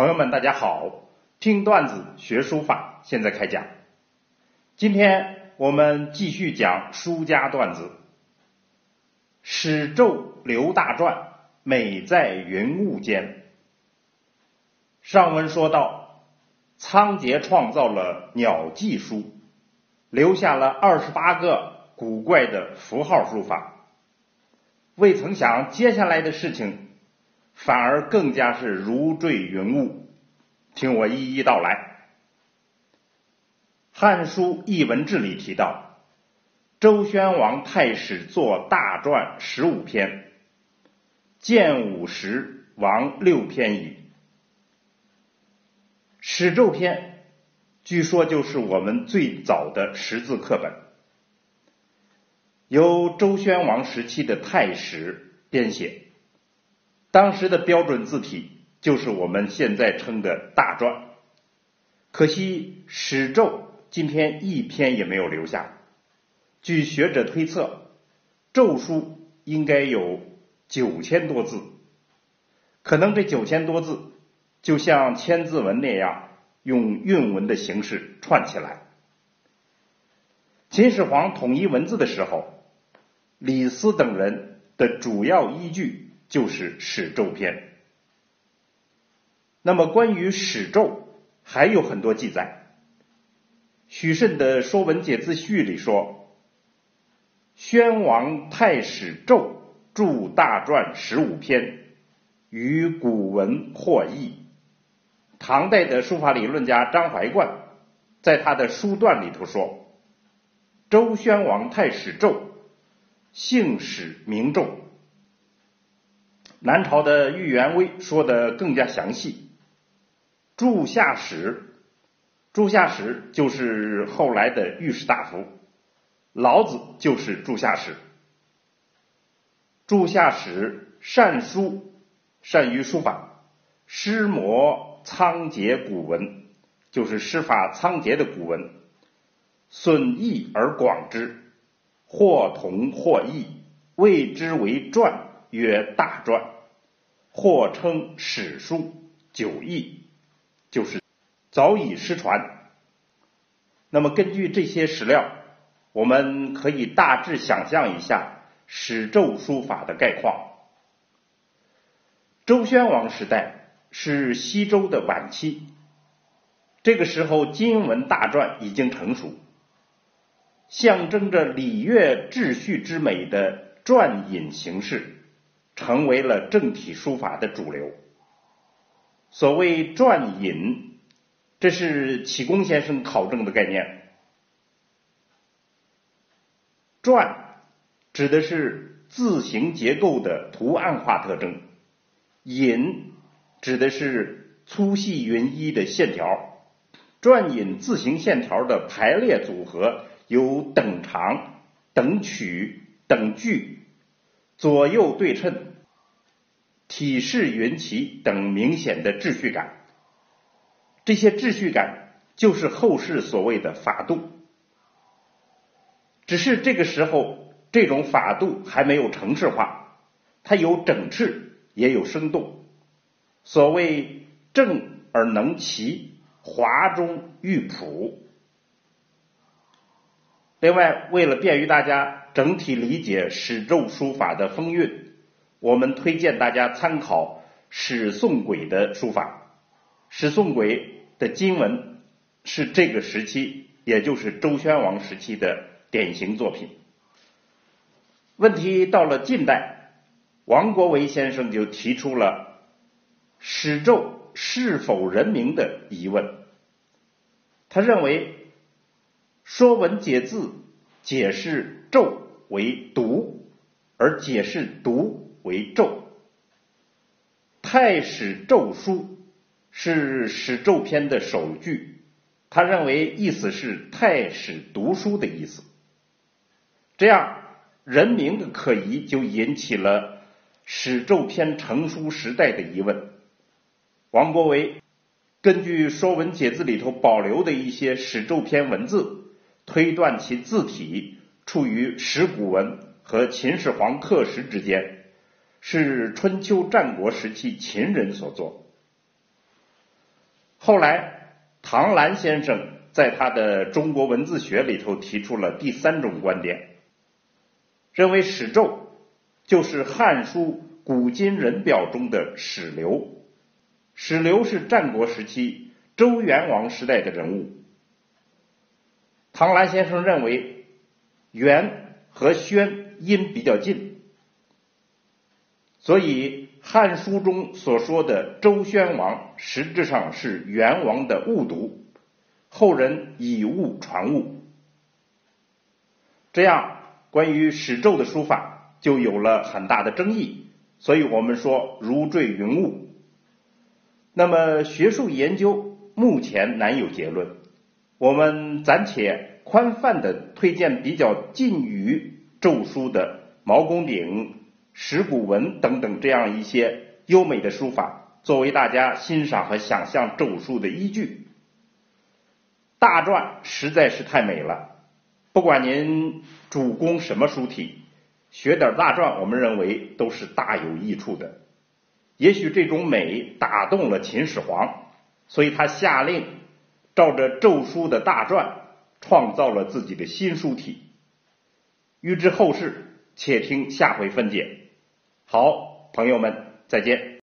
朋友们，大家好！听段子学书法，现在开讲。今天我们继续讲书家段子。史咒留大篆，美在云雾间。上文说到，仓颉创造了鸟迹书，留下了二十八个古怪的符号书法。未曾想，接下来的事情。反而更加是如坠云雾，听我一一道来。《汉书艺文志》里提到，周宣王太史作大篆十五篇，建武时亡六篇矣。史咒篇，据说就是我们最早的识字课本，由周宣王时期的太史编写。当时的标准字体就是我们现在称的大篆，可惜史咒今天一篇也没有留下。据学者推测，咒书应该有九千多字，可能这九千多字就像千字文那样，用韵文的形式串起来。秦始皇统一文字的时候，李斯等人的主要依据。就是史咒篇。那么关于史咒还有很多记载。许慎的《说文解字序》里说：“宣王太史咒著大篆十五篇，与古文或异。”唐代的书法理论家张怀灌在他的书段里头说：“周宣王太史咒，姓史名咒。”南朝的郁元威说的更加详细，柱下史，柱下史就是后来的御史大夫，老子就是柱下史。柱下史善书，善于书法，师摹仓颉古文，就是师法仓颉的古文，损益而广之，或同或异，谓之为传。曰大篆，或称史书九义，就是早已失传。那么根据这些史料，我们可以大致想象一下史咒书法的概况。周宣王时代是西周的晚期，这个时候金文大篆已经成熟，象征着礼乐秩序之美的篆引形式。成为了正体书法的主流。所谓篆引，这是启功先生考证的概念。篆指的是字形结构的图案化特征，引指的是粗细匀一的线条。篆引字形线条的排列组合有等长、等曲、等距，左右对称。体式匀齐等明显的秩序感，这些秩序感就是后世所谓的法度。只是这个时候，这种法度还没有程式化，它有整饬，也有生动。所谓正而能齐，华中寓朴。另外，为了便于大家整体理解史咒书法的风韵。我们推荐大家参考史宋轨的书法，史宋轨的金文是这个时期，也就是周宣王时期的典型作品。问题到了近代，王国维先生就提出了史咒是否人名的疑问。他认为，《说文解字》解释咒为读，而解释读。为咒，太史咒书是史咒篇的首句，他认为意思是太史读书的意思。这样人名的可疑就引起了史咒篇成书时代的疑问。王国维根据《说文解字》里头保留的一些史咒篇文字，推断其字体处于石鼓文和秦始皇刻石之间。是春秋战国时期秦人所作。后来唐兰先生在他的《中国文字学》里头提出了第三种观点，认为史咒就是《汉书·古今人表》中的史流。史流是战国时期周元王时代的人物。唐兰先生认为元和宣音比较近，所以《汉书》中所说的周宣王实质上是元王的误读，后人以误传误，这样关于史咒的书法就有了很大的争议。所以我们说如坠云雾。那么学术研究目前难有结论，我们暂且宽泛的推荐比较近于咒书的毛公鼎、石鼓文等等这样一些优美的书法，作为大家欣赏和想象咒书的依据。大篆实在是太美了，不管您主攻什么书体，学点大篆，我们认为都是大有益处的。也许这种美打动了秦始皇，所以他下令照着咒书的大篆创造了自己的新书体。欲知后事，且听下回分解。好，朋友们，再见。